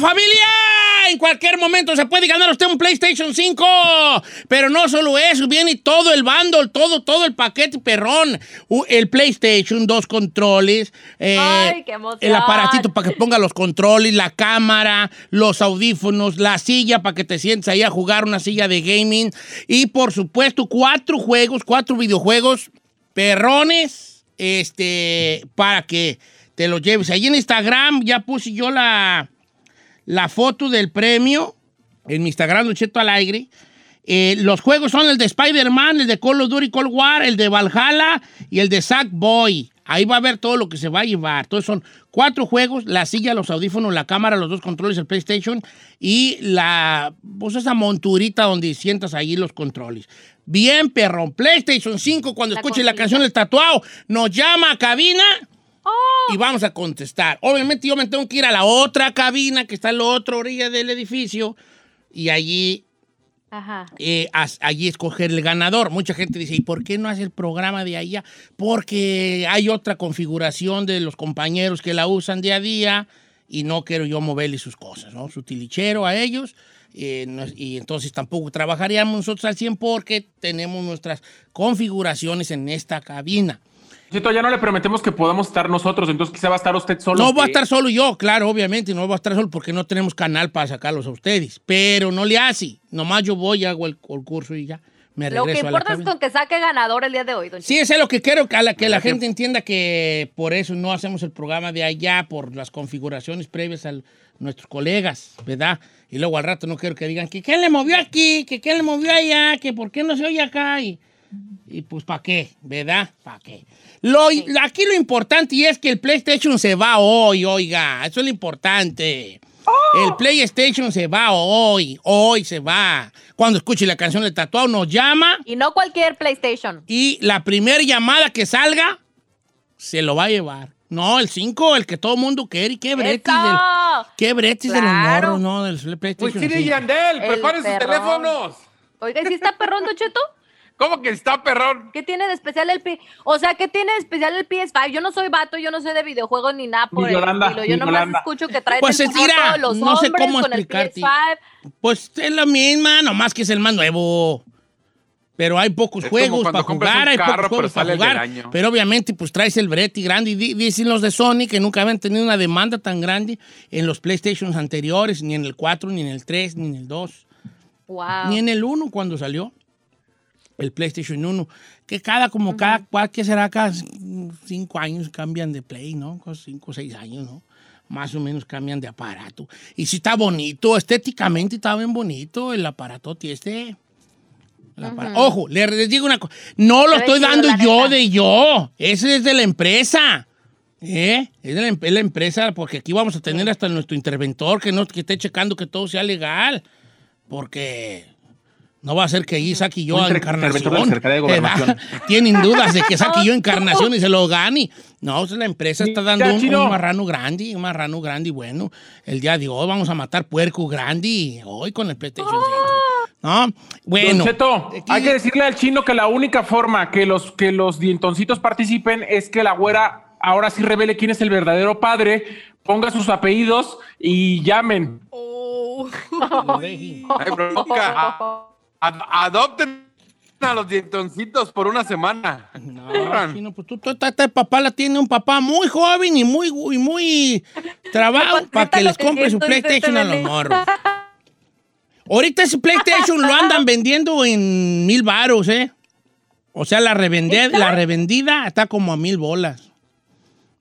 Familia, en cualquier momento se puede ganar usted un PlayStation 5. Pero no solo eso, viene todo el bundle, todo, todo el paquete perrón. El PlayStation, dos controles, eh, Ay, qué emoción. el aparatito para que ponga los controles, la cámara, los audífonos, la silla para que te sientes ahí a jugar una silla de gaming. Y por supuesto, cuatro juegos, cuatro videojuegos perrones, este, para que te los lleves. Ahí en Instagram ya puse yo la, la foto del premio en mi Instagram, Don Cheto al aire. Eh, los juegos son el de Spider-Man, el de Call of Duty Cold War, el de Valhalla y el de Sackboy. Ahí va a ver todo lo que se va a llevar. Entonces son cuatro juegos, la silla, los audífonos, la cámara, los dos controles, el PlayStation y la, pues esa monturita donde sientas ahí los controles. Bien, perrón. PlayStation 5, cuando La escuche la canción El Tatuado, nos llama a cabina Oh. y vamos a contestar. Obviamente yo me tengo que ir a la otra cabina que está en la otra orilla del edificio y allí, Ajá. eh, as- allí escoger el ganador. Mucha gente dice, ¿y por qué no hace el programa de allá? Porque hay otra configuración de los compañeros que la usan día a día y no quiero yo moverle sus cosas, ¿no? Su tilichero a ellos. eh, no- y entonces tampoco trabajaríamos nosotros al 100 porque tenemos nuestras configuraciones en esta cabina. Chito, ya no le prometemos que podamos estar nosotros, entonces quizá va a estar usted solo. No voy a estar solo yo, claro, obviamente, no voy a estar solo porque no tenemos canal para sacarlos a ustedes. Pero no le hace. Nomás yo voy, hago el, el curso y ya. Me Lo que regreso a la importa es con que saque ganador el día de hoy, don Sí, eso es lo que quiero que, a la, que la Gracias. gente entienda que por eso no hacemos el programa de allá, por las configuraciones previas a nuestros colegas, ¿verdad? Y luego al rato no quiero que digan que quién le movió aquí, que quién le movió allá, que por qué no se oye acá. Y, y pues, ¿para qué? ¿Verdad? ¿Para qué? Lo, Aquí lo importante y es que el PlayStation se va hoy, oiga. Eso es lo importante. El PlayStation se va hoy. Hoy se va. Cuando escuche la canción del tatuado, nos llama Y no cualquier PlayStation. y la primera llamada que salga se lo va a llevar. No, el 5, el que todo mundo quiere. ¿Qué bretis del, qué bretis de los Claro. morros, no? Del PlayStation Pues sí, de 5. Yandel, El preparen sus teléfonos. Oiga, ¿y si está perrón, Cheto? ¿Cómo que está perrón? ¿Qué tiene de especial el P? O sea, ¿qué tiene de especial el PS5? Yo no soy vato, yo no sé de videojuegos ni nada por Ni el estilo. Yo nomás Yolanda. escucho que trae Pues el todos los no sé hombres cómo con el explicarte. PS5. Pues es la misma, nomás que es el más nuevo. Pero hay pocos Es juegos para jugar, hay carro, pocos juegos para jugar. Pero obviamente, pues traes el breti grande. Y di- dicen los de Sony que nunca habían tenido una demanda tan grande en los PlayStations anteriores, ni en el 4, ni en el 3, ni en el 2. Wow. Ni en el 1 cuando salió. El PlayStation 1. Que cada, como cada, ¿cuál que será? Cada cinco años cambian de Play, ¿no? Cinco o seis años, ¿no? Más o menos cambian de aparato. Y sí está bonito, estéticamente está bien bonito el aparato este. El Ojo, le- les digo una cosa. No lo estoy dando yo de yo. Ese es de la empresa. ¿Eh? Es de la, em- es la empresa, porque aquí vamos a tener hasta nuestro interventor que, no, que esté checando que todo sea legal. Porque no va a ser que ahí saque yo a inter- encarnación. de. Tienen dudas de que saque yo encarnación y se lo gane. No, la empresa está dando un, marrano grande, un marrano grande y bueno. El día de hoy vamos a matar puerco grande y hoy con el PlayStation 5. ¿No? Bueno. Cheto, hay que decirle al chino que la única forma que los, que los dientoncitos participen es que la güera ahora sí revele quién es el verdadero padre, ponga sus apellidos y llamen. deje. Ay, bronca. Ad- adopten a los dientoncitos por una semana. No, pues tú, tú- tú- este papá la tiene un papá muy joven y muy, y muy trabajo para que les que compre su PlayStation a los morros. Ahorita ese PlayStation lo andan vendiendo en mil varos, ¿eh? O sea, la, revende- la revendida está como a mil bolas.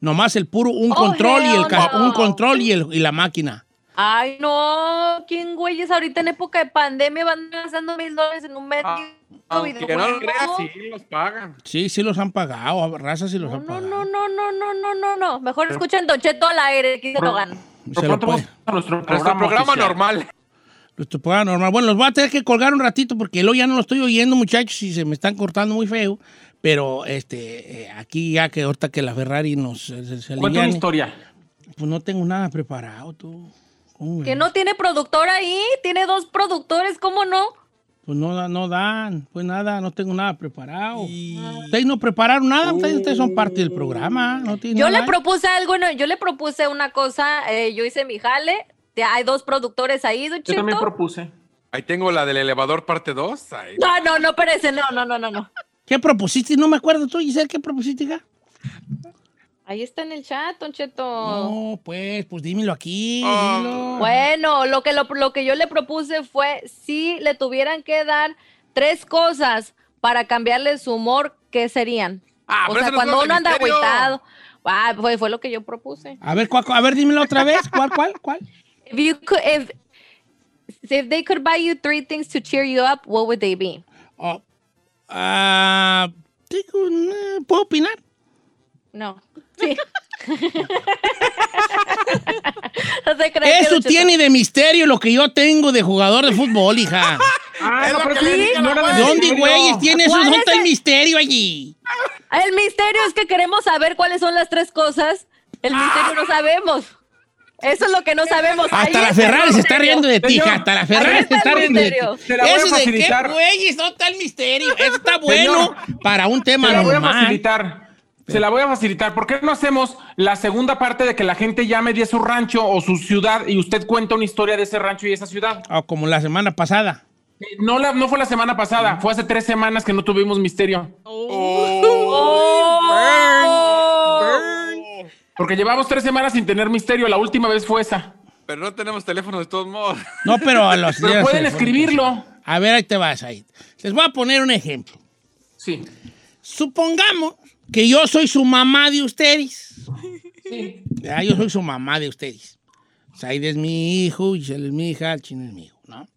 Nomás el puro, un Oh, control y el no. un control y, el- y la máquina. Ay, no. ¿Quién, güeyes, ahorita en época de pandemia van gastando mil dólares en un mes? Ah, Aunque no lo creas, sí los pagan. Sí, sí los han pagado, raza sí los No, han no, pagado. no, no, no, no, no, no, no. Mejor escuchen Don Cheto al aire, aquí se lo ganan. Nuestro programa, normal. Nuestro programa normal. Bueno, los voy a tener que colgar un ratito porque luego ya no lo estoy oyendo, muchachos, y se me están cortando muy feo. Pero este, eh, aquí ya que ahorita que la Ferrari nos se, se Cuenta una historia. pues no tengo nada preparado, tú. ¿Cómo Que no tiene productor ahí, tiene dos productores, ¿cómo no? Pues no, da- no dan, pues nada, no tengo nada preparado. Ustedes no prepararon nada, ustedes, ustedes son parte del programa. No Yo nada. le propuse algo, no, yo le propuse una cosa, eh, yo hice mi jale, te- hay dos productores ahí, Yo también propuse. Ahí tengo la del elevador parte 2. No, no, no, parece, no, no, no, no, no. ¿Qué propusiste? No me acuerdo tú, Giselle, ¿qué propusiste acá? Ahí está en el chat, Don Cheto. No, pues, pues dímelo aquí, Ah. Bueno, lo que, lo, lo que yo le propuse fue si le tuvieran que dar tres cosas para cambiarle su humor, ¿qué serían? Ah, o pero sea, cuando uno anda agüitado. Ah, fue, fue lo que yo propuse. A ver, cuál- a ver, dímelo otra vez. ¿Cuál, cuál, cuál? If you could, if, if they could buy you three things to cheer you up, what would they be? Oh, ah, digo, eh, ¿Puedo opinar? No. Sí. no te Eso tiene de misterio lo que yo tengo de jugador de fútbol, hija. Ah, no, pero sí, no la ¿Dónde, güeyes, tiene eso? ¿Cuál ¿Dónde es está el misterio allí? El misterio es que queremos saber cuáles son las tres cosas. El misterio no sabemos. Eso es lo que no sabemos. Ahí Hasta la está el Ferrari se está riendo de ti, Señor, hija. Hasta la ahí Ferrari se está riendo de ti. la Eso de qué, güeyes, ¿dónde está el misterio? Eso está bueno para un tema Se la voy a normal. facilitar. Se la voy a facilitar. ¿Por qué no hacemos la segunda parte de que la gente llame de su rancho o su ciudad y usted cuenta una historia de ese rancho y esa ciudad? Ah, como la semana pasada. Eh, No, la, no fue la semana pasada, fue hace tres semanas que no tuvimos misterio. Oh. Porque llevamos tres semanas sin tener misterio. La última vez fue esa. Pero no tenemos teléfono de todos modos. No, pero a los Pero pueden escribirlo. A ver, ahí te vas ahí. Les voy a poner un ejemplo. Sí. Supongamos que yo soy su mamá de ustedes. Sí. Ya, yo soy su mamá de ustedes. Said es mi hijo, Giselle es mi hija, el chino es mi hijo, ¿no?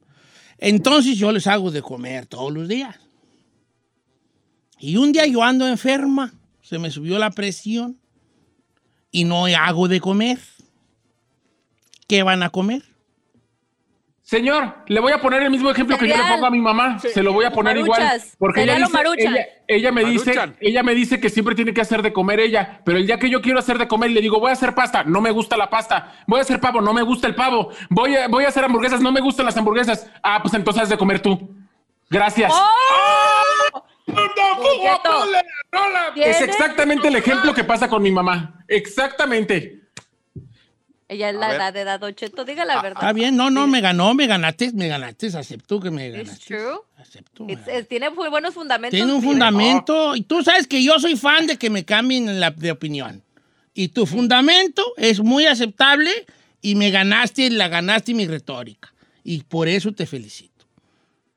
Entonces yo les hago de comer todos los días. Y un día yo ando enferma, se me subió la presión y no hago de comer. ¿Qué van a comer? Señor, le voy a poner el mismo ejemplo que yo le pongo a mi mamá. Se lo voy a poner igual. Maruchas. Porque ella, dice- ella, ella me dice, ella me dice que siempre tiene que hacer de comer ella. Pero el día que yo quiero hacer de comer, le digo, voy a hacer pasta, no me gusta la pasta. Voy a hacer pavo, no me gusta el pavo. Voy a, voy a hacer hamburguesas, no me gustan las hamburguesas. Ah, pues entonces haz de comer tú. Gracias. ¡Oh! ¡No, ¿cómo? Cheto. Rola, rola. Es exactamente el ejemplo que pasa con mi mamá. Exactamente. Ella es A la ver. edad de edad, Cheto, diga la verdad. Está bien, no, no, me ganó, me ganaste, me ganaste, acepto que me It's ganaste. true. It's- ganaste. es- tiene muy buenos fundamentos. Tiene un fundamento. Y tú sabes que yo soy fan de que me cambien la, de opinión. Y tu fundamento es muy aceptable y me ganaste, la ganaste mi retórica. Y por eso te felicito.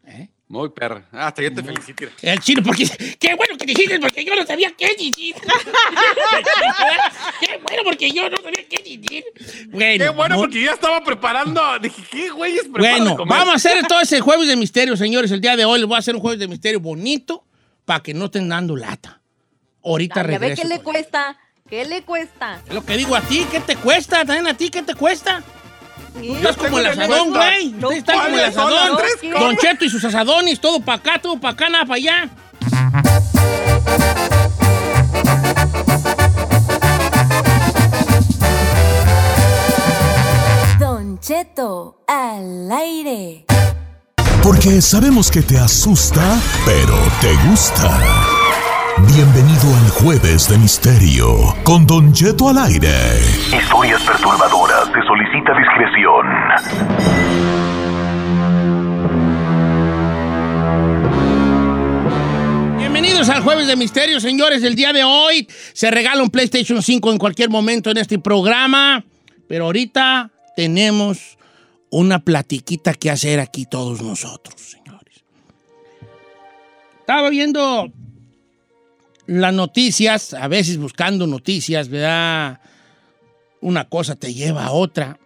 ¿Eh? Muy perra. Hasta yo te felicito. El chino, porque qué bueno que dijiste, porque yo no sabía qué decir. qué bueno, porque yo no sabía qué decir. Bueno, Qué bueno, porque yo ya estaba preparando. Dije, ¿qué güeyes Bueno, comer? vamos a hacer todo ese jueves de misterio, señores. El día de hoy les voy a hacer un jueves de misterio bonito para que no estén dando lata. Ahorita Ay, ya ve regreso. qué le cuesta. ¿Qué le cuesta? Es lo que digo a ti, ¿qué te cuesta? También a ti, ¿qué te cuesta? Sí. Tú estás como el asadón, güey. No, Ustedes están como el ¿cuáles son las asadón. Don Cheto y sus asadones, todo para acá, todo para acá, nada para allá. Don Cheto al aire. Porque sabemos que te asusta, pero te gusta. Bienvenido al Jueves de Misterio con Don Cheto al aire. Historias perturbadoras. Se discreción. Bienvenidos al Jueves de Misterio, señores. El día de hoy se regala un PlayStation 5 en cualquier momento en este programa. Pero ahorita tenemos una platiquita que hacer aquí todos nosotros, señores. Estaba viendo las noticias, a veces buscando noticias, ¿verdad? Una cosa te lleva a otra.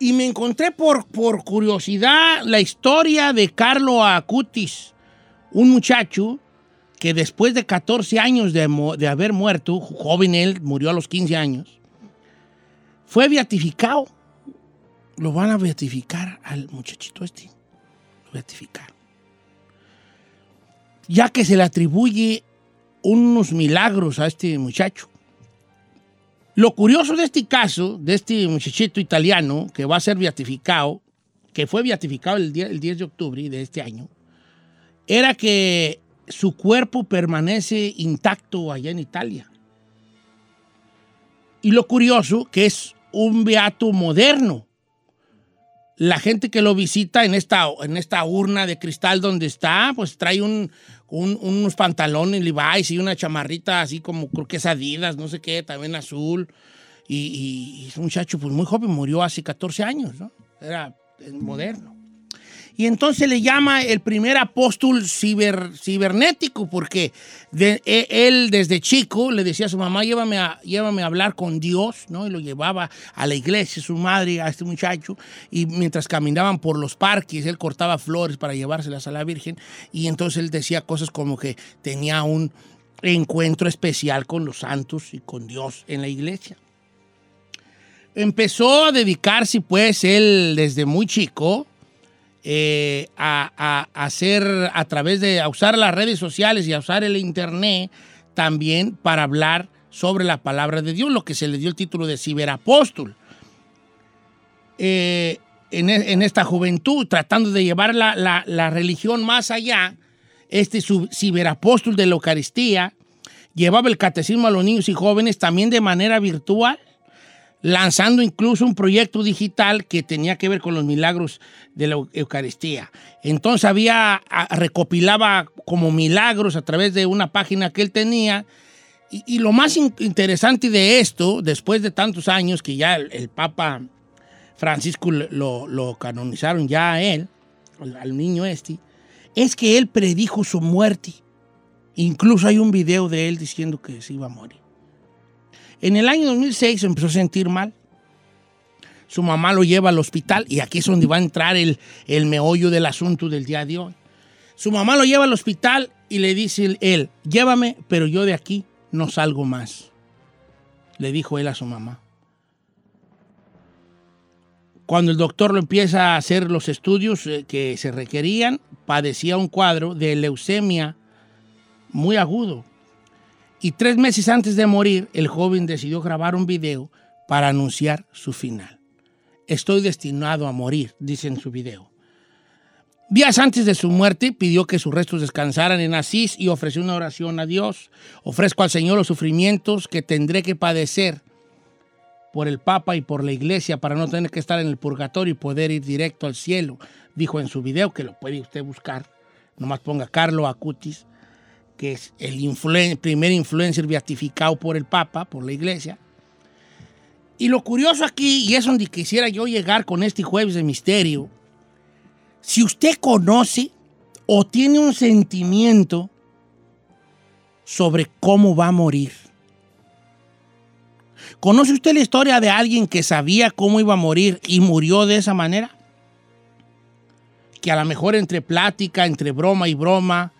Y me encontré por, por curiosidad la historia de Carlo Acutis, un muchacho que después de 14 años de, de haber muerto, joven él, murió a los 15 años, fue beatificado. Lo van a beatificar al muchachito este. Lo beatificaron. Ya que se le atribuye unos milagros a este muchacho. Lo curioso de este caso, de este muchachito italiano que va a ser beatificado, que fue beatificado el, día- el 10 de octubre de este año, era que su cuerpo permanece intacto allá en Italia. Y lo curioso que es un beato moderno, la gente que lo visita en esta, en esta urna de cristal donde está, pues trae un, un- unos pantalones Levi's y una chamarrita así como, creo que es Adidas, no sé qué, también azul. Y, es un muchacho pues muy joven, murió hace 14 años, ¿no? Era moderno. Y entonces le llama el primer apóstol ciber- cibernético, porque e- él desde chico le decía a su mamá, llévame a, llévame a hablar con Dios, ¿no? Y lo llevaba a la iglesia, su madre, a este muchacho, y mientras caminaban por los parques, él cortaba flores para llevárselas a la Virgen, y entonces él decía cosas como que tenía un encuentro especial con los santos y con Dios en la iglesia. Empezó a dedicarse, pues, él desde muy chico, eh, a, hacer a través de a usar las redes sociales y a usar el internet también para hablar sobre la palabra de Dios, lo que se le dio el título de ciberapóstol. Eh, en, e- en esta juventud, tratando de llevar la, la- religión más allá, este su- ciberapóstol de la Eucaristía llevaba el catecismo a los niños y jóvenes también de manera virtual lanzando incluso un proyecto digital que tenía que ver con los milagros de la Eu- Eucaristía. Entonces había, recopilaba como milagros a través de una página que él tenía. Y, lo más in- interesante de esto, después de tantos años que ya el, Papa Francisco lo, lo canonizaron ya a él, al niño este, es que él predijo su muerte. Incluso hay un video de él diciendo que se iba a morir. En el año 2006 se empezó a sentir mal. Su mamá lo lleva al hospital y aquí es donde va a entrar el, el meollo del asunto del día de hoy. Su mamá lo lleva al hospital y le dice él, llévame, pero yo de aquí no salgo más. Le dijo él a su mamá. Cuando el doctor lo empieza a hacer los estudios eh, que se requerían, padecía un cuadro de leucemia muy agudo. Y tres meses antes de morir, el joven decidió grabar un video para anunciar su final. Estoy destinado a morir, dice en su video. Días antes de su muerte, pidió que sus restos descansaran en Asís y ofreció una oración a Dios. Ofrezco al Señor los sufrimientos que tendré que padecer por el Papa y por la Iglesia para no tener que estar en el purgatorio y poder ir directo al cielo, dijo en su video, que lo puede usted buscar. Nomás ponga Carlo Acutis que es el primer influencer beatificado por el Papa, por la Iglesia. Y lo curioso aquí, y es donde quisiera yo llegar con este jueves de misterio, si usted conoce o tiene un sentimiento sobre cómo va a morir. ¿Conoce usted la historia de alguien que sabía cómo iba a morir y murió de esa manera? Que a lo mejor entre plática, entre broma y broma,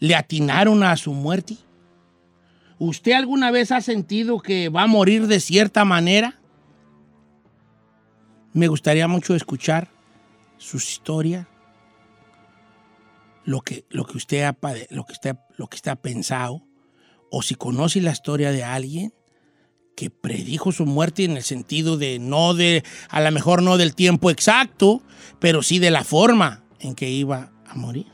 le atinaron a su muerte? ¿Usted alguna vez ha sentido que va a morir de cierta manera? Me gustaría mucho escuchar su historia, lo que, lo que, usted, ha, lo, que lo que ha pensado, o si conoce la historia de alguien que predijo su muerte en el sentido de no de, a lo mejor no del tiempo exacto, pero sí de la forma en que iba a morir.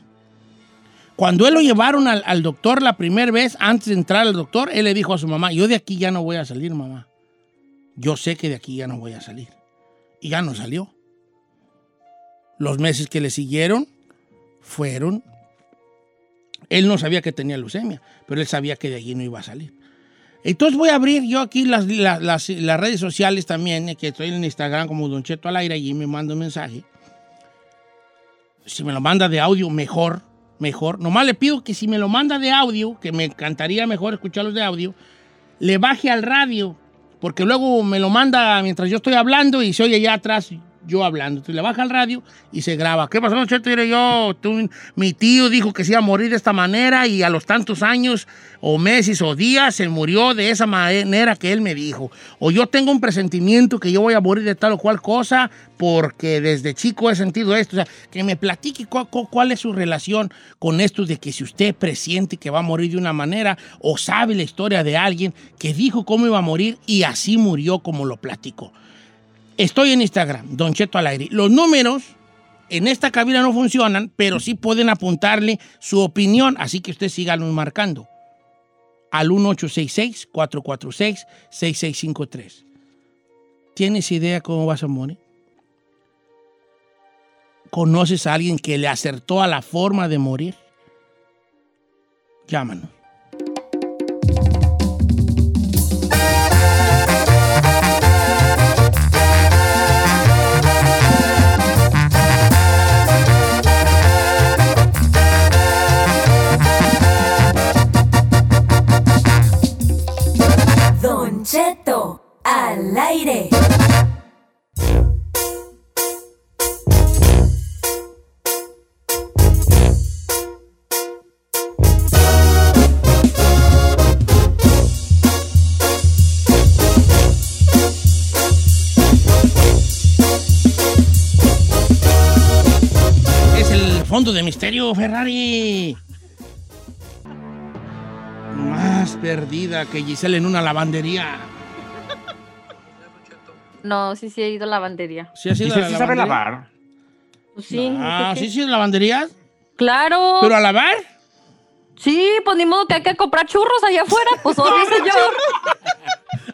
Cuando él lo llevaron al, al doctor la primera vez, antes de entrar al doctor, él le dijo a su mamá, yo de aquí ya no voy a salir, mamá. Yo sé que de aquí ya no voy a salir. Y ya no salió. Los meses que le siguieron fueron... Él no sabía que tenía leucemia, pero él sabía que de allí no iba a salir. Entonces voy a abrir yo aquí las, las- las- redes sociales también, eh, que estoy en Instagram como Don Cheto al aire, allí me manda un mensaje. Si me lo manda de audio, mejor, mejor. Nomás le pido que si me lo manda de audio, que me encantaría mejor escucharlos de audio, le baje al radio, porque luego me lo manda mientras yo estoy hablando y se oye allá atrás yo hablando. Entonces le baja al radio y se graba. ¿Qué pasó, Don Cheto? Yo, tú- mi tío dijo que se iba a morir de esta manera y a los tantos años o meses o días se murió de esa manera que él me dijo. O yo tengo un presentimiento que yo voy a morir de tal o cual cosa porque desde chico he sentido esto. O sea, que me platique cu- cu- cuál, es su relación con esto de que si usted presiente que va a morir de una manera o sabe la historia de alguien que dijo cómo iba a morir y así murió como lo platicó. Estoy en Instagram, Don Cheto al aire. Los números en esta cabina no funcionan, pero sí pueden apuntarle su opinión, así que usted síganos marcando al 1866-446-6653. ¿Tienes idea cómo vas a morir? conoces a alguien que le acertó a la forma de morir? Llámanos. Al aire. Es el fondo de misterio, Ferrari. Más perdida que Giselle en una lavandería. No, sí, sí he ido a la lavandería. ¿Sí ha sido Dice, a sí la sabe lavandería? lavar. Pues sí. Ah, ¿qué- ¿sí sí es lavandería? Claro. ¿Pero a lavar? Sí, pues ni modo que hay que comprar churros allá afuera. Pues obvio, señor.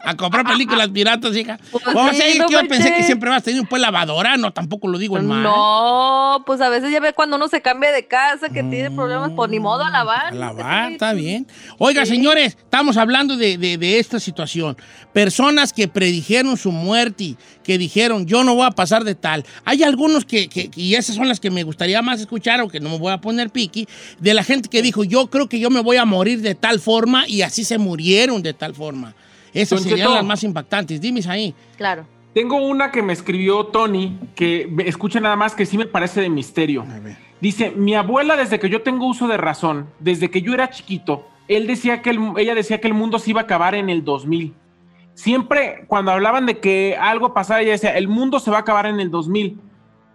A comprar películas piratas, hija. Pues Vamos sí, a decir no yo pensé que siempre vas a tener pues lavadora. No, tampoco lo digo en mal. No, pues a veces ya ve cuando uno se cambia de casa que tiene problemas, pues ni modo a lavar. A lavar, Sí. está bien. Oiga, señores, estamos hablando de, de- de esta situación. Personas que predijeron su muerte, que dijeron, yo no voy a pasar de tal. Hay algunos que, que- y esas son las que me gustaría más escuchar, aunque no me voy a poner piqui, de la gente que dijo, yo creo que yo me voy a morir de tal forma y así se murieron de tal forma. Esas Don serían Cheto. las más impactantes. Dime ahí. Claro. Tengo una que me escribió Tony, que escucha nada más que sí me parece de misterio. Dice, mi abuela desde que yo tengo uso de razón, desde que yo era chiquito, él decía que el- ella decía que el mundo se iba a acabar en el 2000. Siempre cuando hablaban de que algo pasara, ella decía, el mundo se va a acabar en el 2000.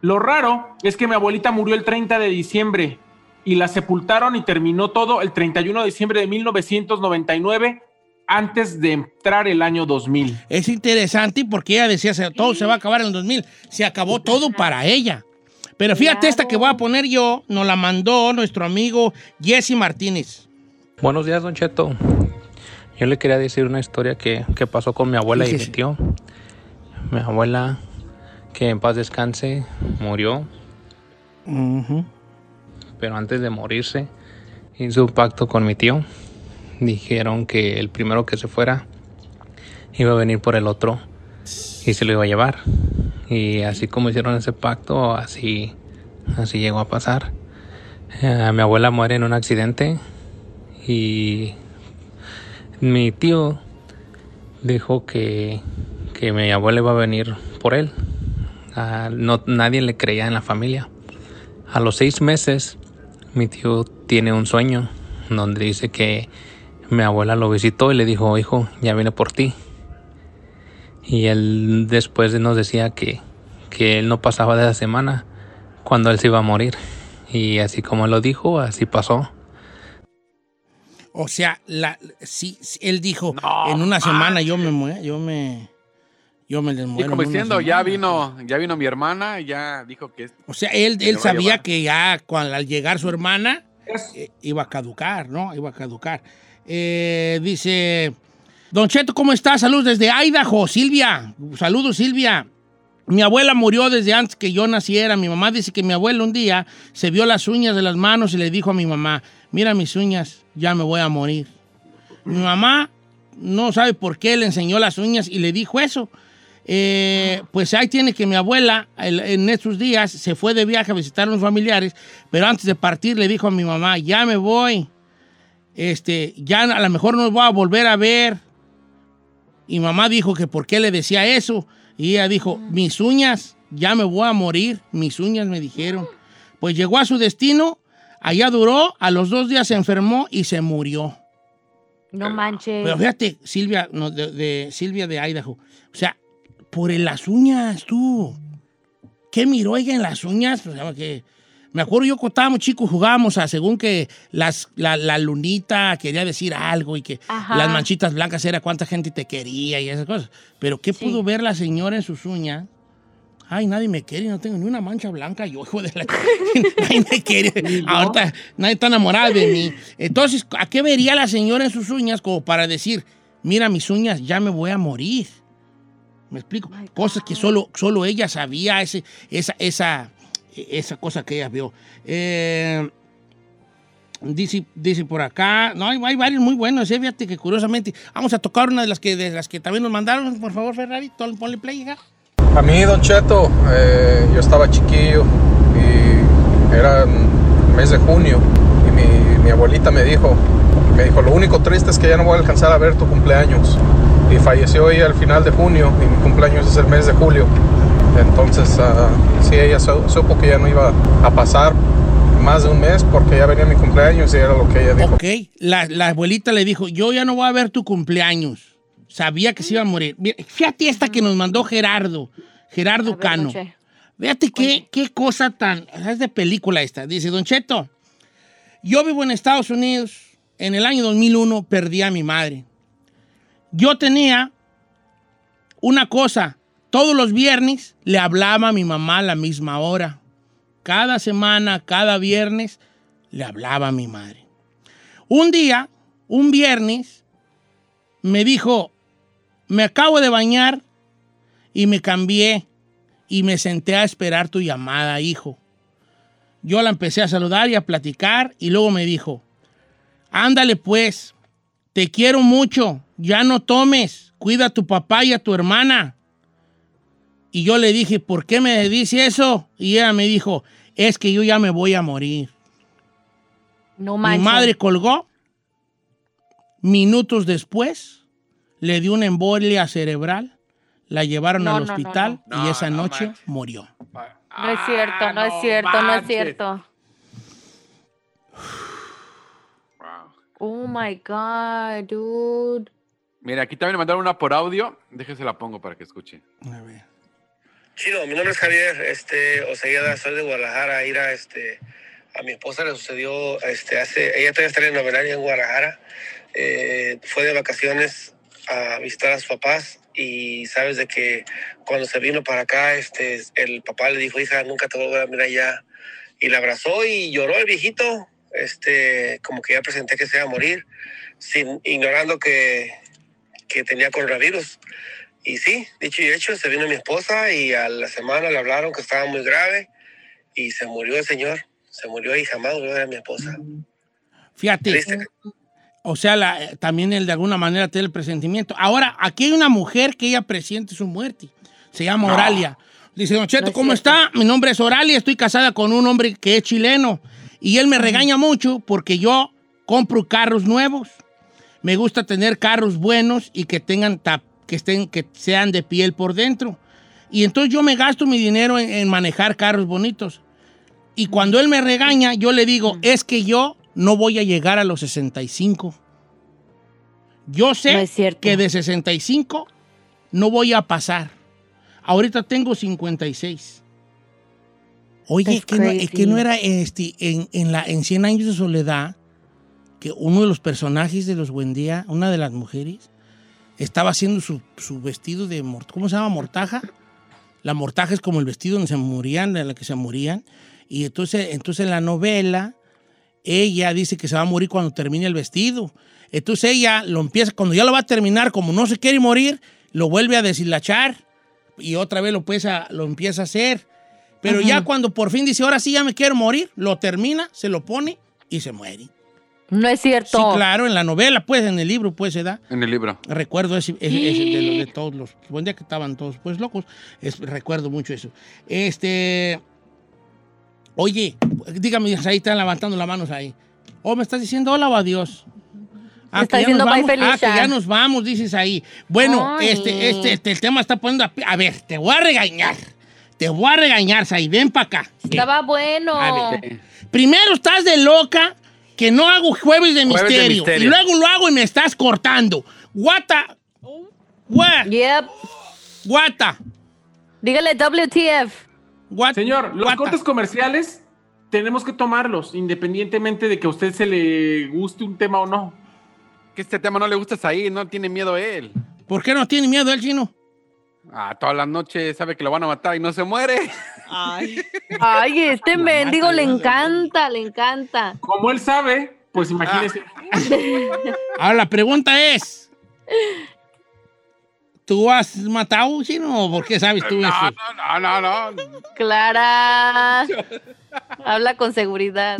Lo raro es que mi abuelita murió el 30 de diciembre y la sepultaron y terminó todo el 31 de diciembre de 1999 antes de entrar el año 2000. Es interesante porque ella decía, "Se- todo se va a acabar en el 2000. Se acabó todo para ella. Pero fíjate esta que voy a poner yo, nos la mandó nuestro amigo Jesse Martínez. Buenos días, Don Cheto. Yo le quería decir una historia que, que pasó con mi abuela y mi tío. Mi abuela, que en paz descanse, murió, pero antes de morirse hizo un pacto con mi tío. Dijeron que el primero que se fuera iba a venir por el otro y se lo iba a llevar. Y así como hicieron ese pacto, así, así llegó a pasar. Eh, mi abuela muere en un accidente y mi tío dijo que, que mi abuela iba a venir por él. Ah, no, nadie le creía en la familia. A los seis meses, mi tío tiene un sueño donde dice que mi abuela lo visitó y le dijo, hijo, ya viene por ti. Y él después nos decía que, que él no pasaba de la semana cuando él se iba a morir. Y así como él lo dijo, así pasó. O sea, la, sí, sí, él dijo, en una semana yo me muero, yo me, yo me les Y muero. como en una diciendo, ya semana". vino, ya vino mi hermana, ya dijo que O sea, él, él sabía que ya cuando, al llegar su hermana eh, iba a caducar, ¿no? Iba a caducar. Eh, dice, Don Cheto, ¿cómo estás? Saludos desde Idaho, Silvia. Saludos, Silvia. Mi abuela murió desde antes que yo naciera. Mi mamá dice que mi abuela un día se vio las uñas de las manos y le dijo a mi mamá, mira mis uñas, ya me voy a morir. Mi mamá no sabe por qué le enseñó las uñas y le dijo eso. Eh, pues ahí tiene que mi abuela el- en estos días se fue de viaje a visitar a unos familiares, pero antes de partir le dijo a mi mamá, ya me voy, este, ya a lo mejor no voy a volver a ver. Y mamá dijo que por qué le decía eso. Y ella dijo, mis uñas, ya me voy a morir, mis uñas me dijeron. Pues llegó a su destino, allá duró, a los dos días se enfermó y se murió. No manches. Pero fíjate, Silvia, no, de, de- Silvia de Idaho. O sea, por las uñas, tú. ¿Qué miró ella en las uñas? O sea, que me acuerdo yo cuando estábamos chicos jugábamos a según que las, la, la lunita quería decir algo y que Ajá. las manchitas blancas era cuánta gente te quería y esas cosas. Pero ¿qué Sí. pudo ver la señora en sus uñas? Ay, nadie me quiere, no tengo ni una mancha blanca. Yo, hijo de la... nadie me quiere. Ahorita nadie está enamorado de mí. Entonces, ¿a qué vería la señora en sus uñas como para decir, mira mis uñas, ya me voy a morir? ¿Me explico? Cosas que solo, solo ella sabía, ese, esa, esa, esa cosa que ella vio. Eh, dice, dice por acá, no, hay, hay varios muy buenos, eh, fíjate que curiosamente, vamos a tocar una de las que, de las que también nos mandaron, por favor, Ferrari, ponle play. A mí, Don Cheto, eh, yo estaba chiquillo y era mes de junio y mi, mi abuelita me dijo, me dijo, lo único triste es que ya no voy a alcanzar a ver tu cumpleaños. Y falleció ella al final de junio y mi cumpleaños es el mes de julio. Entonces, ah, sí, ella su- supo que ya no iba a pasar más de un mes porque ya venía mi cumpleaños y era lo que ella dijo. Ok, la, la abuelita le dijo, yo ya no voy a ver tu cumpleaños. Sabía que se iba a morir. Mira, fíjate esta que nos mandó Gerardo, Gerardo ver, Cano. Fíjate qué, qué cosa tan... Es de película esta. Dice, Don Cheto, yo vivo en Estados Unidos. En el año 2001 perdí a mi madre. Yo tenía una cosa. Todos los viernes le hablaba a mi mamá a la misma hora. Cada semana, cada viernes, le hablaba a mi madre. Un día, un viernes, me dijo, me acabo de bañar y me cambié y me senté a esperar tu llamada, hijo. Yo la empecé a saludar y a platicar y luego me dijo, ándale pues, te quiero mucho, ya no tomes, cuida a tu papá y a tu hermana. Y yo le dije, ¿por qué me dice eso? Y ella me dijo, es que yo ya me voy a morir. No Mi manches. madre colgó. Minutos después, le dio una embolia cerebral. La llevaron No, al no, no, hospital no. y esa No, no noche manches. murió. No es cierto, no es Ah, cierto, no es cierto. Wow. Oh my God, dude. Mira, aquí también me mandaron una por audio. Déjese la pongo para que escuche. A ver. Chido, mi nombre es Javier, este, Osegueda, soy de Guadalajara, ir a este, a mi esposa le sucedió, este, hace, ella todavía está en en Guadalajara, eh, fue de vacaciones a visitar a sus papás y sabes de que cuando se vino para acá, este, el papá le dijo, hija, nunca te voy a mirar ya, y la abrazó y lloró el viejito, este, como que ya presenté que se iba a morir, sin, ignorando que, que tenía coronavirus. Y sí, dicho y hecho, se vino mi esposa y a la semana le hablaron que estaba muy grave y se murió el señor. Se murió y jamás volvió a ver a mi esposa. Fíjate, Triste. o sea, la- eh, también él de alguna manera tiene el presentimiento. Ahora, aquí hay una mujer que ella presiente su muerte. Se llama Oralia. Dice, Don Cheto, No es ¿cómo cierto. está? Mi nombre es Oralia, estoy casada con un hombre que es chileno. Y él me regaña mucho porque yo compro carros nuevos. Me gusta tener carros buenos y que tengan tap- que estén, que sean de piel por dentro. Y entonces yo me gasto mi dinero en, en manejar carros bonitos. Y cuando él me regaña, yo le digo, es que yo no voy a llegar a los 65. Yo sé No es que de 65 no voy a pasar. Ahorita tengo 56. Oye, That's que no, crazy. que no era este, en, en la, en 100 años de soledad que uno de los personajes de los Buendía, una de las mujeres, estaba haciendo su, su vestido de... ¿Cómo se llama? ¿Mortaja? La mortaja es como el vestido donde se morían, en la que se morían. Y entonces, entonces en la novela, ella dice que se va a morir cuando termine el vestido. Entonces ella lo empieza, cuando ya lo va a terminar, como no se quiere morir, lo vuelve a deshilachar y otra vez lo, empieza, lo empieza a hacer. Pero ya cuando por fin dice, ahora sí ya me quiero morir, lo termina, se lo pone y se muere. No es Sí, cierto. claro, en la novela, pues, en el libro, pues, se da. En el libro. Recuerdo ese, ese- ese de, los- de todos los. Buen día que estaban todos pues locos. Es- recuerdo mucho eso. Este. Oye, dígame, ahí están levantando las manos ahí. O me estás diciendo hola o adiós. Ah, Está que ya diciendo nos bye, vamos. Ah, que ya nos vamos, dices ahí. Bueno, Ay. este, este, este, el tema está poniendo. A, a ver, te voy a regañar. Te voy a regañar, Sai. Ven para acá. Ven. Estaba bueno. A ver. Primero estás de loca que no hago jueves de, Jueves de misterio. Y luego lo hago y me estás cortando. Guata. What? Yep. Guata. Dígale WTF. What? Señor, los Guata. cortes comerciales tenemos que tomarlos, independientemente de que a usted se le guste un tema o no. Que este tema no le gusta ahí, no tiene miedo él. ¿Por qué no tiene miedo el chino? Ah, todas las noches sabe que lo van a matar y no se muere. Ay, este mendigo le encanta, le encanta. Como él sabe, pues imagínese. Ahora la pregunta es: ¿Tú has matado, chino? ¿O por qué sabes tú eso? No, no, no, no. Clara. Habla con seguridad.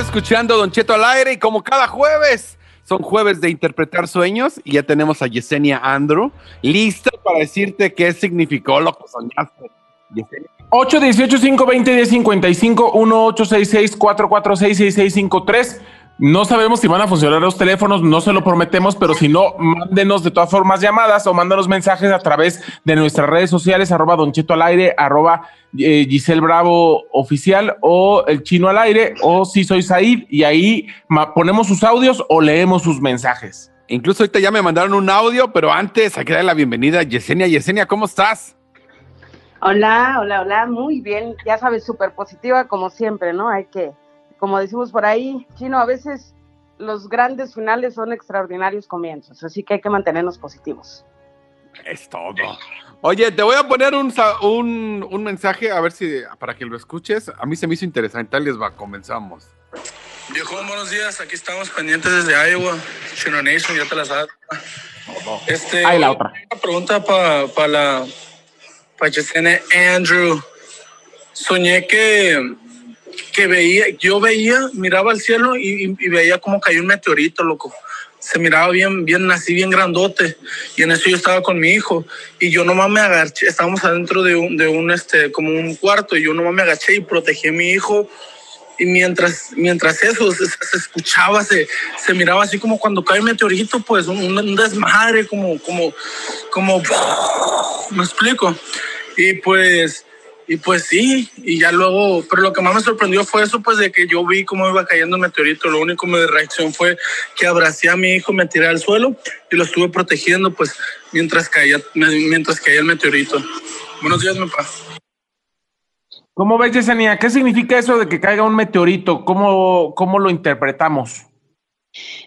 Escuchando Don Cheto al aire y como cada jueves, son jueves de interpretar sueños y ya tenemos a Yesenia Andrew lista para decirte qué significó lo que soñaste. Yesenia. 8 18 5 20 10 55 1 8 6 6 4 4 6 6 6 5 3 No sabemos si van a funcionar los teléfonos, no se lo prometemos, pero si no, mándenos de todas formas llamadas o mándanos mensajes a través de nuestras redes sociales, arroba Don Cheto al aire, arroba eh, Giselle Bravo oficial o el chino al aire o si soy Said y ahí ponemos sus audios o leemos sus mensajes. Incluso ahorita ya me mandaron un audio, pero antes hay que darle la bienvenida a Yesenia. Yesenia, ¿cómo estás? Hola, hola, hola, muy bien. Ya sabes, súper positiva como siempre, ¿no? Hay que, como decimos por ahí, chino, a veces los grandes finales son extraordinarios comienzos, así que hay que mantenernos positivos. Es todo. Oye, te voy a poner un, un, un mensaje, a ver si para que lo escuches. A mí se me hizo interesante. Les va, comenzamos. Viejo, buenos días. Aquí estamos pendientes desde Iowa. Chino Nation, ya te la sabes. Este, Ahí la otra. Una pregunta para la para Andrew. Soñé que, que veía, yo veía, miraba al cielo y, y- veía como cayó un meteorito, loco. Se miraba bien, bien así, bien grandote. Y en eso yo estaba con mi hijo. Y yo nomás me agaché, estábamos adentro de un, de un, este, como un cuarto. Y yo nomás me agaché y protegí a mi hijo y mientras, mientras eso se, se escuchaba, se, se miraba así como cuando cae un meteorito, pues un, un desmadre, como, como, como, me explico. Y pues, y pues sí, y ya luego, pero lo que más me sorprendió fue eso, pues de que yo vi cómo iba cayendo el meteorito, lo único mi reacción fue que abracé a mi hijo, me tiré al suelo y lo estuve protegiendo, pues mientras caía, mientras caía el meteorito. Buenos días, mi papá. ¿Cómo ves, Yesenia? ¿Qué significa eso de que caiga un meteorito? ¿Cómo, cómo lo interpretamos?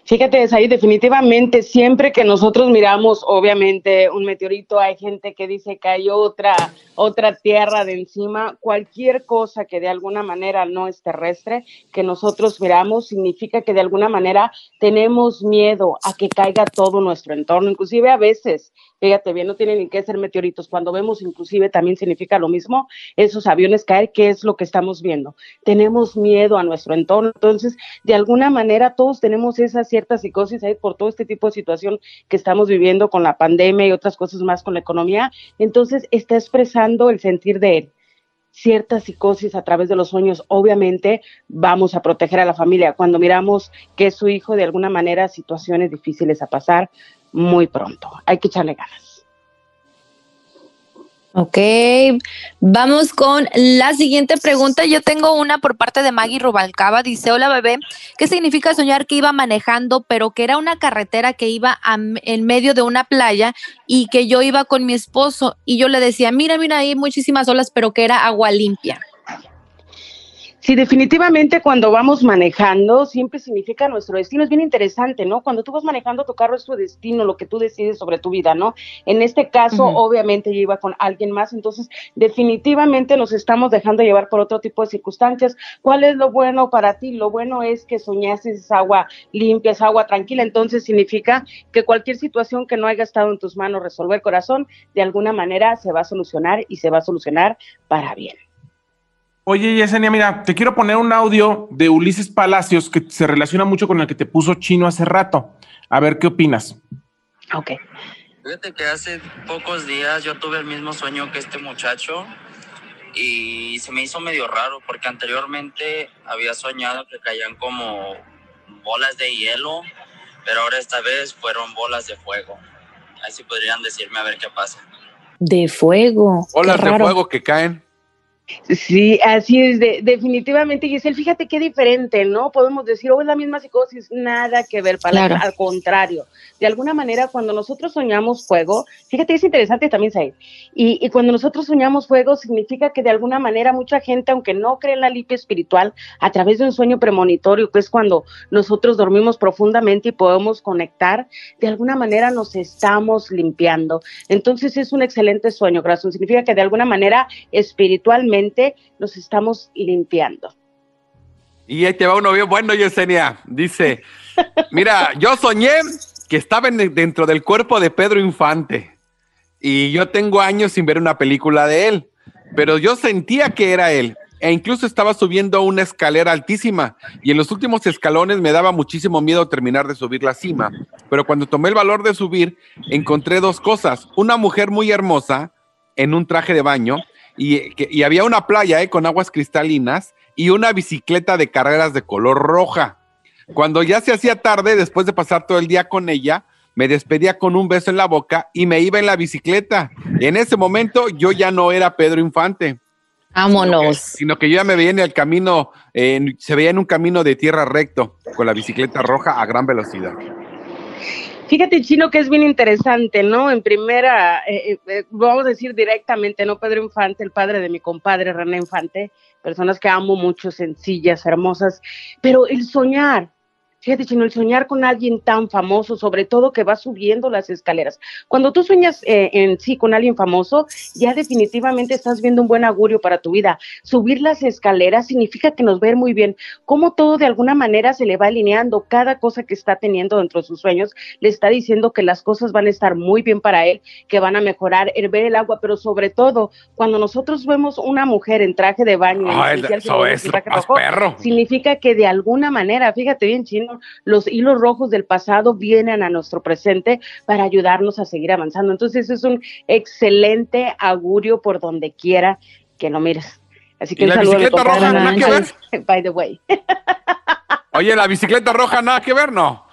Fíjate, ahí definitivamente siempre que nosotros miramos, obviamente, un meteorito, hay gente que dice que hay otra, otra tierra de encima. Cualquier cosa que de alguna manera no es terrestre, que nosotros miramos, significa que de alguna manera tenemos miedo a que caiga todo nuestro entorno. Inclusive a veces, fíjate bien, no tienen ni que ser meteoritos. Cuando vemos inclusive también significa lo mismo, esos aviones caer, ¿qué es lo que estamos viendo? Tenemos miedo a nuestro entorno. Entonces, de alguna manera todos tenemos esa cierta psicosis ahí por todo este tipo de situación que estamos viviendo con la pandemia y otras cosas más con la economía. Entonces, está expresando el sentir de él. Cierta psicosis a través de los sueños, obviamente vamos a proteger a la familia cuando miramos que su hijo de alguna manera situaciones difíciles a pasar muy pronto. Hay que echarle ganas. Ok, vamos con la siguiente pregunta. Yo tengo una por parte de Maggie Rubalcaba. Dice, hola bebé, ¿qué significa soñar que iba manejando, pero que era una carretera que iba a en medio de una playa y que yo iba con mi esposo y yo le decía, mira, mira, hay muchísimas olas, pero que era agua limpia? Sí, definitivamente cuando vamos manejando siempre significa nuestro destino. Es bien interesante, ¿no? Cuando tú vas manejando tu carro es tu destino, lo que tú decides sobre tu vida, ¿no? En este caso, obviamente yo iba con alguien más, entonces definitivamente nos estamos dejando llevar por otro tipo de circunstancias. ¿Cuál es lo bueno para ti? Lo bueno es que soñaste es agua limpia, es agua tranquila, entonces significa que cualquier situación que no haya estado en tus manos resolver corazón, de alguna manera se va a solucionar y se va a solucionar para bien. Oye, Yesenia, mira, te quiero poner un audio de Ulises Palacios que se relaciona mucho con el que te puso Chino hace rato. A ver qué opinas. Ok. Fíjate que hace pocos días yo tuve el mismo sueño que este muchacho y se me hizo medio raro porque anteriormente había soñado que caían como bolas de hielo, pero ahora esta vez fueron bolas de fuego. Así podrían decirme a ver qué pasa. De fuego. qué Olas de fuego que caen. Sí, así es, de- definitivamente, Giselle, fíjate qué diferente, ¿no? Podemos decir, oh, es la misma psicosis, nada que ver, para Claro. al contrario. De alguna manera, cuando nosotros soñamos fuego, fíjate, es interesante también, Said, y, y cuando nosotros soñamos fuego, significa que de alguna manera mucha gente, aunque no cree en la limpia espiritual, a través de un sueño premonitorio, que es cuando nosotros dormimos profundamente y podemos conectar, de alguna manera nos estamos limpiando. Entonces es un excelente sueño, corazón. Significa que de alguna manera espiritualmente nos estamos limpiando. Y ahí te va uno bien bueno, Yesenia. Dice, mira, yo soñé que estaba en- dentro del cuerpo de Pedro Infante. Y yo tengo años sin ver una película de él. Pero yo sentía que era él. E incluso estaba subiendo una escalera altísima. Y en los últimos escalones me daba muchísimo miedo terminar de subir la cima. Pero cuando tomé el valor de subir, encontré dos cosas. Una mujer muy hermosa en un traje de baño. Y, que- y había una playa eh, con aguas cristalinas y una bicicleta de carreras de color roja. Cuando ya se hacía tarde, después de pasar todo el día con ella, me despedía con un beso en la boca y me iba en la bicicleta. En ese momento yo ya no era Pedro Infante, Vámonos. sino que yo ya me veía en el camino, se veía en un camino de tierra recto, con la bicicleta roja a gran velocidad. Fíjate, Chino, que es bien interesante, ¿no? En primera, eh, eh, eh, vamos a decir directamente, ¿no? Pedro Infante, el padre de mi compadre René Infante, personas que amo mucho, sencillas, hermosas, pero el soñar, fíjate, Chino, el soñar con alguien tan famoso, sobre todo que va subiendo las escaleras. Cuando tú sueñas eh, en sí con alguien famoso, ya definitivamente estás viendo un buen augurio para tu vida. Subir las escaleras significa que nos ir muy bien, cómo todo de alguna manera se le va alineando, cada cosa que está teniendo dentro de sus sueños, le está diciendo que las cosas van a estar muy bien para él, que van a mejorar, el ver el agua, pero sobre todo, cuando nosotros vemos una mujer en traje de baño, en especial eso es traje rojo, perro. significa que de alguna manera, fíjate bien, chino, los hilos rojos del pasado vienen a nuestro presente para ayudarnos a seguir avanzando. Entonces, es un excelente augurio por donde quiera que lo mires. Así que ¿Y un la bicicleta roja, nada que Manuel, By the way. Oye, la bicicleta roja, nada que ver, ¿no?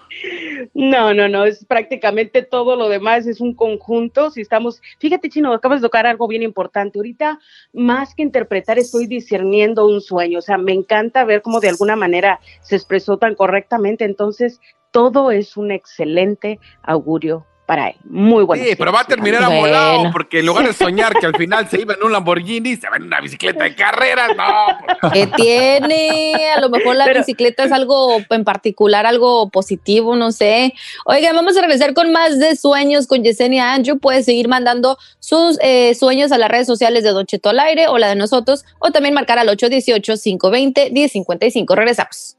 No, no, no, es prácticamente todo lo demás, es un conjunto. Si estamos, fíjate, Chino, acabas de tocar algo bien importante. Ahorita, más que interpretar, estoy discerniendo un sueño. O sea, me encanta ver cómo de alguna manera se expresó tan correctamente. Entonces, todo es un excelente augurio para él. Muy bueno. Sí, pero va a terminar Bueno. amolado, porque en lugar de soñar que al final se iba en un Lamborghini, se va en una bicicleta de carreras, no. ¿Qué tiene? A lo mejor la bicicleta es algo en particular, algo positivo, no sé. Oigan, vamos a regresar con más de sueños con Yesenia Andrew. Puedes seguir mandando sus eh, sueños a las redes sociales de Don Cheto al aire o la de nosotros, o también marcar al 818-520-1055. Regresamos.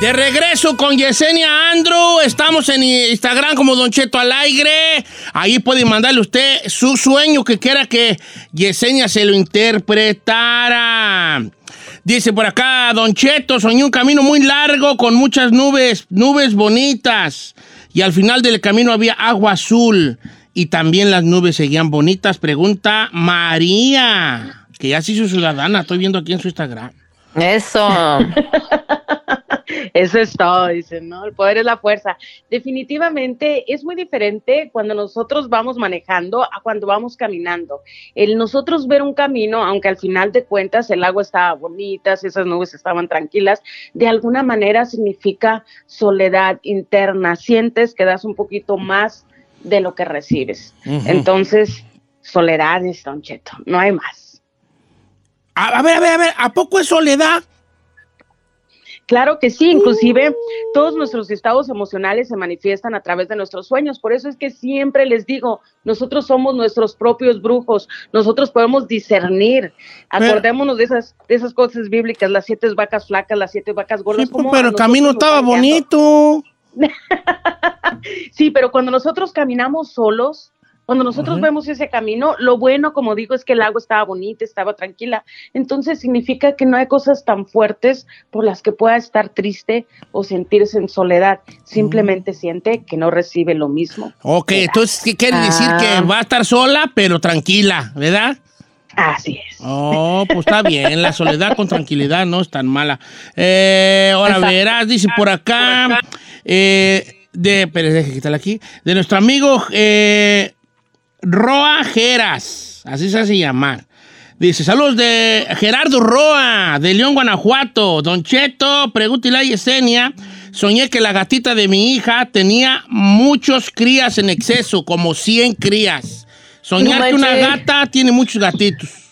De regreso con Yesenia Andrew. Estamos en Instagram como Don Cheto al aire. Ahí puede mandarle usted su sueño que quiera que Yesenia se lo interpretara. Dice por acá, Don Cheto, soñé un camino muy largo con muchas nubes, nubes bonitas. Y al final del camino había agua azul. Y también las nubes seguían bonitas. Pregunta María, que ya se hizo ciudadana. Estoy viendo aquí en su Instagram. Eso. Eso es todo, dicen, ¿no? El poder es la fuerza. Definitivamente es muy diferente cuando nosotros vamos manejando a cuando vamos caminando. El nosotros ver un camino, aunque al final de cuentas el agua estaba bonita, esas nubes estaban tranquilas, de alguna manera significa soledad interna. Sientes que das un poquito más de lo que recibes. Entonces, soledad es Don Cheto, no hay más. A, a ver, a ver, a ver, ¿a poco es soledad? Claro que sí, inclusive todos nuestros estados emocionales se manifiestan a través de nuestros sueños. Por eso es que siempre les digo, nosotros somos nuestros propios brujos, nosotros podemos discernir. Acordémonos de esas, de esas cosas bíblicas, las siete vacas flacas, las siete vacas gordas. Pero el camino estaba bonito. Sí, pero cuando nosotros caminamos solos, Cuando nosotros vemos ese camino, lo bueno, como digo, es que el agua estaba bonita, estaba tranquila. Entonces significa que no hay cosas tan fuertes por las que pueda estar triste o sentirse en soledad. Simplemente siente que no recibe lo mismo. Ok, entonces, ¿qué quiere decir? Ah. Que va a estar sola, pero tranquila, ¿verdad? Así es. Oh, pues está bien. La soledad con tranquilidad no es tan mala. Eh, ahora Exacto. verás, dice por acá. eh, de, pero deje quitarla aquí. De nuestro amigo eh, Roa Geras. Así se hace llamar. Dice, saludos de Gerardo Roa, de León, Guanajuato. Don Cheto, pregúntale a Yesenia. Soñé que la gatita de mi hija tenía muchos crías en exceso, como 100 crías. Soñar No que una gata tiene muchos gatitos.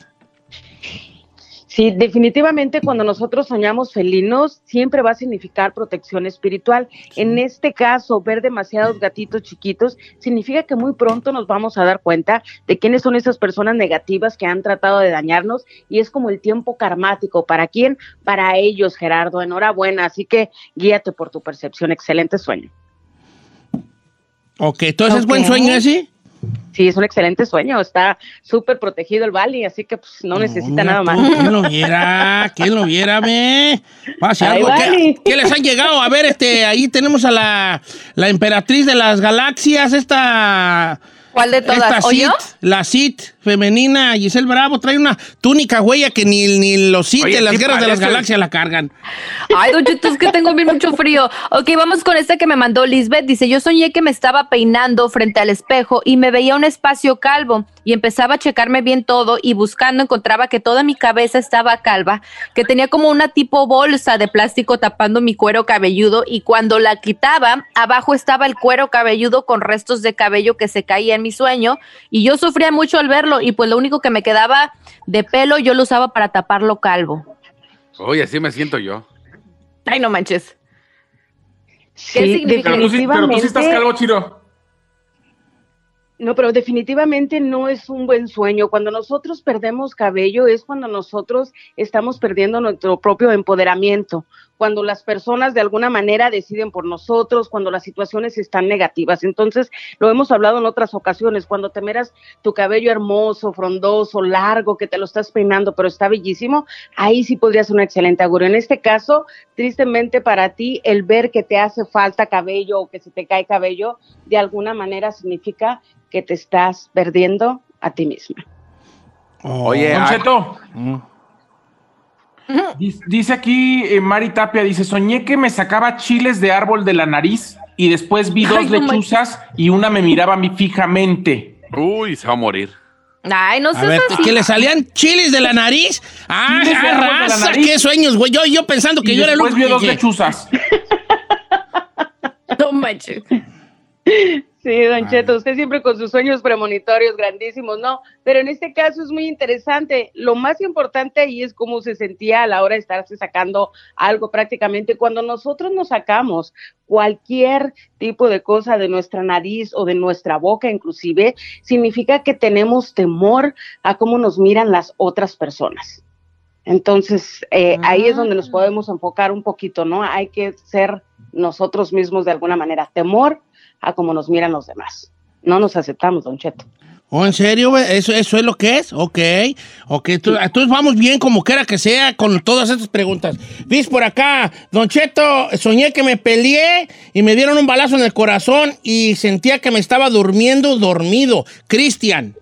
Sí, definitivamente cuando nosotros soñamos felinos, siempre va a significar protección espiritual. En este caso, ver demasiados gatitos chiquitos significa que muy pronto nos vamos a dar cuenta de quiénes son esas personas negativas que han tratado de dañarnos y es como el tiempo karmático. ¿Para quién? Para ellos, Gerardo. Enhorabuena. Así que guíate por tu percepción. Excelente sueño. Ok, entonces es buen sueño ese. Sí, es un excelente sueño. Está súper protegido el Bali, así que pues, no necesita nada más. ¿Quién lo viera? ¿Quién lo viera, ve? Pase Ay, algo. ¿Qué, les han llegado? A ver, este, ahí tenemos a la, la emperatriz de las galaxias, esta... ¿Cuál de todas? Esta la Sid femenina, Giselle Bravo, trae una túnica huella que ni, ni los de las guerras de las galaxias la cargan. Ay, Don es que tengo bien mucho frío. Ok, vamos con esta que me mandó Lisbeth. Dice, yo soñé que me estaba peinando frente al espejo y me veía un espacio calvo y empezaba a checarme bien todo y buscando encontraba que toda mi cabeza estaba calva, que tenía como una tipo bolsa de plástico tapando mi cuero cabelludo y cuando la quitaba, abajo estaba el cuero cabelludo con restos de cabello que se caía en mi sueño y yo sufría mucho al verlo y pues lo único que me quedaba de pelo yo lo usaba para taparlo calvo. Oye, así me siento yo. Ay, no manches. Sí, ¿Qué significa? Pero tú, sí, pero tú sí estás definitivamente- calvo, Chiro. No, pero definitivamente no es un buen sueño. Cuando nosotros perdemos cabello es cuando nosotros estamos perdiendo nuestro propio empoderamiento, cuando las personas de alguna manera deciden por nosotros, cuando las situaciones están negativas. Entonces, lo hemos hablado en otras ocasiones, cuando te miras tu cabello hermoso, frondoso, largo, que te lo estás peinando, pero está bellísimo, ahí sí podría ser un excelente augurio. En este caso, tristemente para ti, el ver que te hace falta cabello o que se te cae cabello, de alguna manera significa que te estás perdiendo a ti misma. Oye, Don ah, Cheto. Dice- aquí eh, Mari Tapia, dice, soñé que me sacaba chiles de árbol de la nariz y después vi dos Ay, no lechuzas y una me miraba a mí fijamente. Uy, se va a morir. Ay, no así. ¿que le salían chiles de la nariz? ¡Ah, de ah, raza! nariz. ¡Qué sueños, güey! Yo, yo pensando que y yo era el después único vio dos que- lechuzas. No manches. Sí, don Cheto, usted siempre con sus sueños premonitorios grandísimos, ¿no? Pero en este caso es muy interesante. Lo más importante ahí es cómo se sentía a la hora de estarse sacando algo prácticamente. Cuando nosotros nos sacamos cualquier tipo de cosa de nuestra nariz o de nuestra boca inclusive, significa que tenemos temor a cómo nos miran las otras personas. Entonces, eh, ahí es donde nos podemos enfocar un poquito, ¿no? Hay que ser nosotros mismos de alguna manera. Temor a cómo nos miran los demás. No nos aceptamos, don Cheto. ¿Oh, en serio? ¿Eso, ¿Eso es lo que es? Ok. Ok, entonces vamos bien como quiera que sea con todas estas preguntas. Dice por acá, Don Cheto, soñé que me peleé y me dieron un balazo en el corazón y sentía que me estaba durmiendo dormido. Cristian.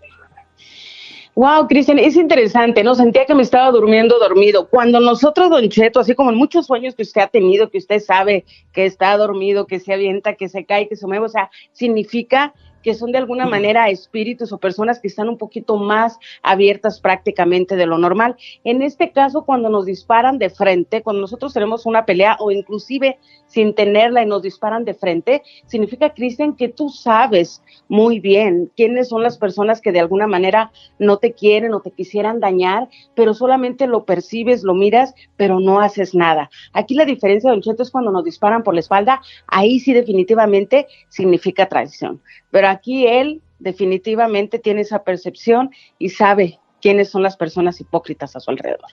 Wow, Cristian, es interesante, ¿no? Sentía que me estaba durmiendo dormido. Cuando nosotros, Don Cheto, así como en muchos sueños que usted ha tenido, que usted sabe que está dormido, que se avienta, que se cae, que se mueve, o sea, significa que son de alguna manera espíritus o personas que están un poquito más abiertas prácticamente de lo normal. En este caso, cuando nos disparan de frente, cuando nosotros tenemos una pelea o inclusive sin tenerla y nos disparan de frente, significa, Cristian, que tú sabes muy bien quiénes son las personas que de alguna manera no te quieren o te quisieran dañar, pero solamente lo percibes, lo miras, pero no haces nada. Aquí la diferencia, Don Cheto, es cuando nos disparan por la espalda, ahí sí definitivamente significa traición. Pero aquí él definitivamente tiene esa percepción y sabe quiénes son las personas hipócritas a su alrededor.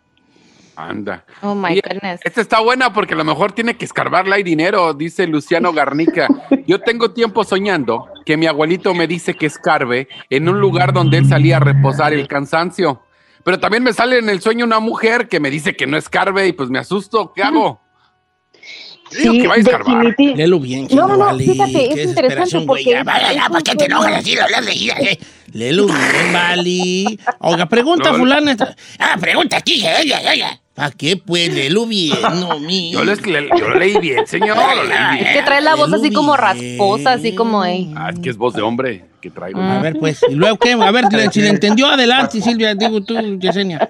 Anda. Oh my goodness. Esta está buena porque a lo mejor tiene que escarbarle ahí dinero, dice Luciano Garnica. Yo tengo tiempo soñando que que mi abuelito me dice que escarbe en un lugar donde él salía a reposar el cansancio. Pero también me sale en el sueño una mujer que me dice que no escarbe y pues me asusto. ¿Qué hago? Digo que va a escarbar. Léelo bien, No, no, no, vale. fíjate, es interesante porque Ya, vaya, ya, ¿para qué te enojas así? Hablas de ella, eh. Léelo bien, vale. Oiga, pregunta, No, fulana. Ah, pregunta aquí, ella, ella. ¿Para qué? Pues, léelo bien, no, mi. Yo, les- le- yo lo leí bien, señor. Lo leí bien. Que trae la voz así como rasposa, así como, eh. Ah, es que es voz de hombre que traigo. A ver, pues, ¿y luego qué? A ver, si le entendió, adelante, Silvia, digo tú, Yesenia.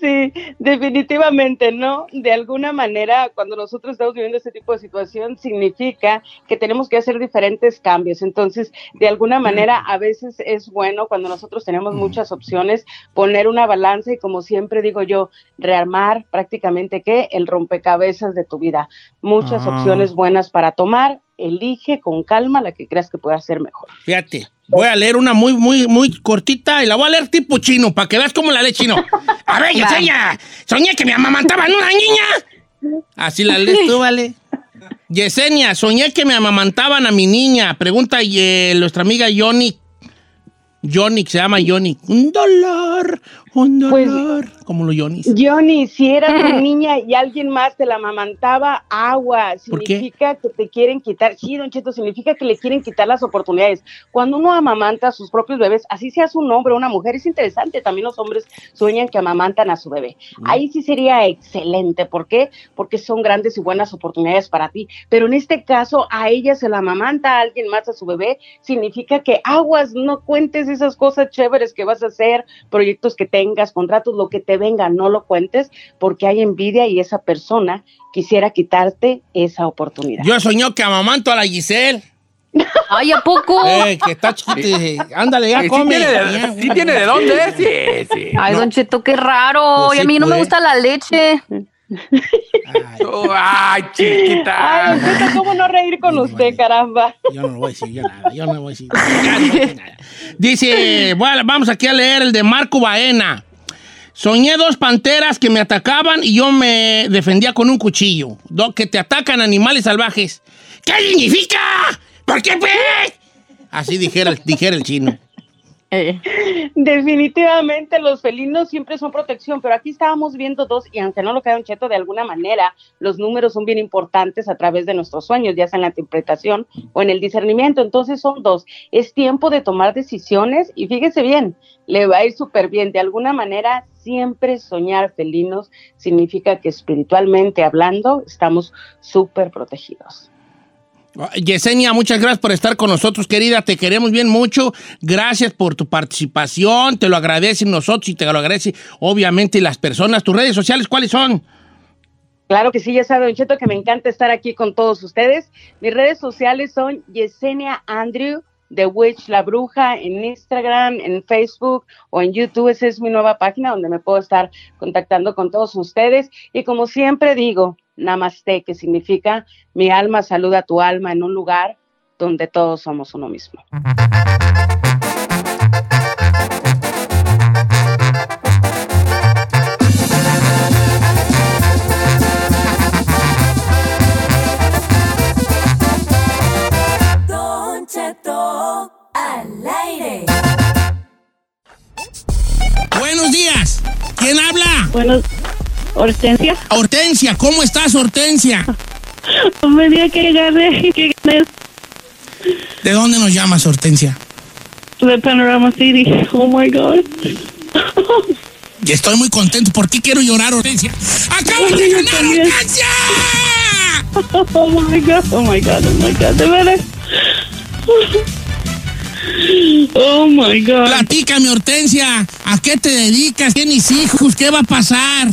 Sí, definitivamente, ¿no? De alguna manera, cuando nosotros estamos viviendo este tipo de situación, significa que tenemos que hacer diferentes cambios. Entonces, de alguna manera, a veces es bueno cuando nosotros tenemos muchas opciones, poner una balanza y, como siempre digo yo, rearmar prácticamente, ¿qué? El rompecabezas de tu vida. Muchas Ah. opciones buenas para tomar. Elige con calma la que creas que pueda ser mejor. Fíjate, voy a leer una muy, muy, muy cortita y la voy a leer tipo chino, para que veas cómo la lee chino. A ver, Yesenia, soñé que me amamantaban una niña. Así la lees tú, vale. Yesenia, soñé que me amamantaban a mi niña. Pregunta eh, nuestra amiga Yoni. Yoni, se llama Yoni. Un dolor, un dolor. Como los Yonis. Johnny, si era tu niña y alguien más te la amamantaba, agua. Significa que te quieren quitar. Sí, Don Cheto, significa que le quieren quitar las oportunidades. Cuando uno amamanta a sus propios bebés, así seas un hombre o una mujer, es interesante. También los hombres sueñan que amamantan a su bebé. Ahí sí sería excelente. ¿Por qué? Porque son grandes y buenas oportunidades para ti. Pero en este caso, a ella se la amamanta a alguien más a su bebé, significa que aguas, no cuentes esas cosas chéveres que vas a hacer, proyectos que tengas, contratos, lo que te venga, no lo cuentes, porque hay envidia y esa persona quisiera quitarte esa oportunidad. Yo soñó que amamanto a la Giselle. Ay, ¿a poco? Eh, que está chiquita. Ándale, ya Sí, sí come. tiene de- sí tiene de dónde, sí, sí. Ay, No. Don Cheto, qué raro. Pues y a sí, mí no me gusta la leche. Oh, ay, chiquita. Ay, ¿cómo no reír con usted, caramba? Yo no lo voy a decir yo nada, yo no lo voy a decir. Ya no voy a decir nada. Dice, bueno, vamos aquí a leer el de Marco Baena. Soñé dos panteras que me atacaban y yo me defendía con un cuchillo. Do- que te atacan animales salvajes. ¿Qué significa? ¿Por qué pues? Así dijera, dijera el chino. Definitivamente los felinos siempre son protección, pero aquí estábamos viendo dos y aunque no lo queda un cheto de alguna manera, los números son bien importantes a través de nuestros sueños, ya sea en la interpretación o en el discernimiento. Entonces son dos. Es tiempo de tomar decisiones y fíjese bien, le va a ir súper bien. De alguna manera, siempre soñar felinos significa que espiritualmente hablando estamos súper protegidos. Yesenia, muchas gracias por estar con nosotros, querida. Te queremos bien mucho. Gracias por tu participación. Te lo agradecen nosotros y te lo agradecen, obviamente, las personas. ¿Tus redes sociales cuáles son? Claro que sí, ya sabe, Don Cheto, que me encanta estar aquí con todos ustedes. Mis redes sociales son Yesenia Andrew, The Witch La Bruja, en Instagram, en Facebook o en YouTube. Esa es mi nueva página donde me puedo estar contactando con todos ustedes. Y como siempre digo, Namaste, que significa mi alma saluda a tu alma en un lugar donde todos somos uno mismo. Don Cheto al aire. Buenos días. ¿Quién habla? Bueno, Hortensia. Hortensia, ¿cómo estás, Hortensia? Me que gané, que gané ¿De dónde nos llamas, Hortensia? de Panorama City. Oh my God. Y estoy muy contento. ¿Por qué quiero llorar, Hortensia? ¡Acabas de ganar, también. Hortensia! Oh my God, oh my God, oh my God, de veras. Oh my God. Platícame, Hortensia. ¿A qué te dedicas? ¿Tienes hijos? ¿Qué va a pasar?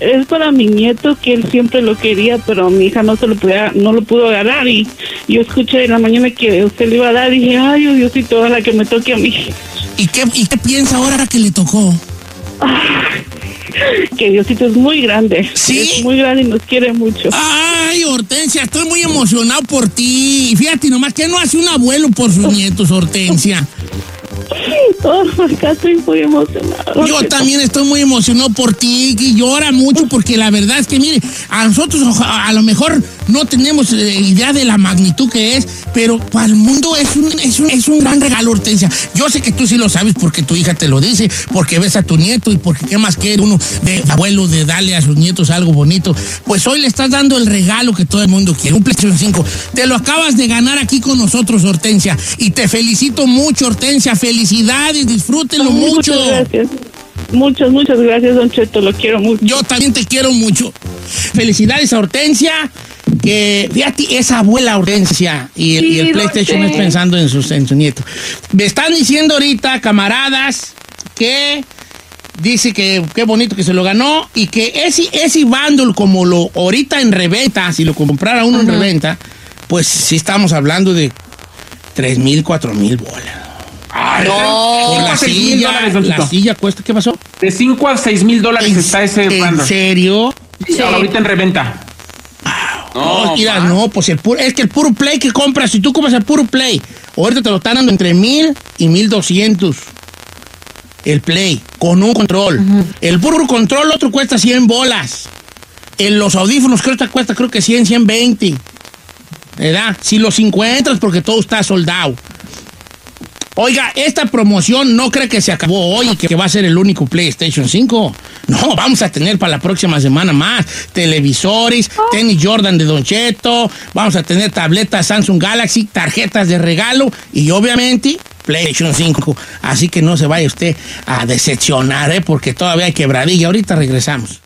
Es para mi nieto que él siempre lo quería, pero mi hija no se lo podía, no lo pudo agarrar y yo escuché en la mañana que usted le iba a dar y dije, ay, oh, Diosito, ojalá que me toque a mí. ¿Y qué, ¿Y qué piensa ahora que le tocó? Que Diosito es muy grande. ¿Sí? Es muy grande y nos quiere mucho. Ay, Hortensia, estoy muy emocionado por ti. Fíjate nomás, que no hace un abuelo por sus nietos, Hortensia? Oh, acá estoy muy emocionada. Yo también estoy muy emocionado por ti y llora mucho porque la verdad es que, mire, a nosotros a lo mejor no tenemos eh, idea de la magnitud que es, pero para el mundo es un, es, un, es un gran regalo, Hortensia. Yo sé que tú sí lo sabes porque tu hija te lo dice, porque ves a tu nieto y porque qué más quiere uno de abuelo de darle a sus nietos algo bonito. Pues hoy le estás dando el regalo que todo el mundo quiere, un PlayStation 5. Te lo acabas de ganar aquí con nosotros, Hortensia. Y te felicito mucho, Hortensia. Felicidades, disfrútenlo mucho. Muchas gracias. Muchas, muchas gracias, Don Cheto. Lo quiero mucho. Yo también te quiero mucho. Felicidades a Hortensia, que fíjate, es abuela Hortensia y el, Sí, y el PlayStation es pensando en, sus, en su nieto. Me están diciendo ahorita, camaradas, que dice que qué bonito que se lo ganó y que ese, ese bundle como lo ahorita en reventa, si lo comprara uno en reventa, pues sí estamos hablando de 3 mil, 4 mil bolas. No. Por la silla, dólares, la silla cuesta, ¿qué pasó? De 5 a 6 mil dólares está ese ¿En serio? Sí, Ahorita en reventa. No, mira, no, pues el puro, es que el puro play que compras, si tú compras el puro play, ahorita te lo están dando entre mil y mil doscientos. El play, con un control. El puro control otro cuesta 100 bolas. En los audífonos creo que cuesta creo que 100, 120. ¿Verdad? Si los encuentras porque todo está soldado. Oiga, esta promoción no cree que se acabó hoy y que va a ser el único PlayStation 5. No, vamos a tener para la próxima semana más televisores, tenis Jordan de Don Cheto, vamos a tener tabletas Samsung Galaxy, tarjetas de regalo y obviamente PlayStation 5. Así que no se vaya usted a decepcionar, ¿eh? porque todavía hay quebradilla. Ahorita regresamos.